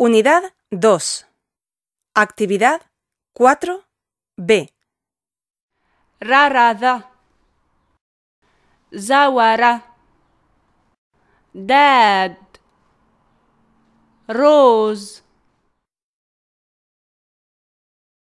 Unidad 2. Actividad 4B. ررض زور داد روز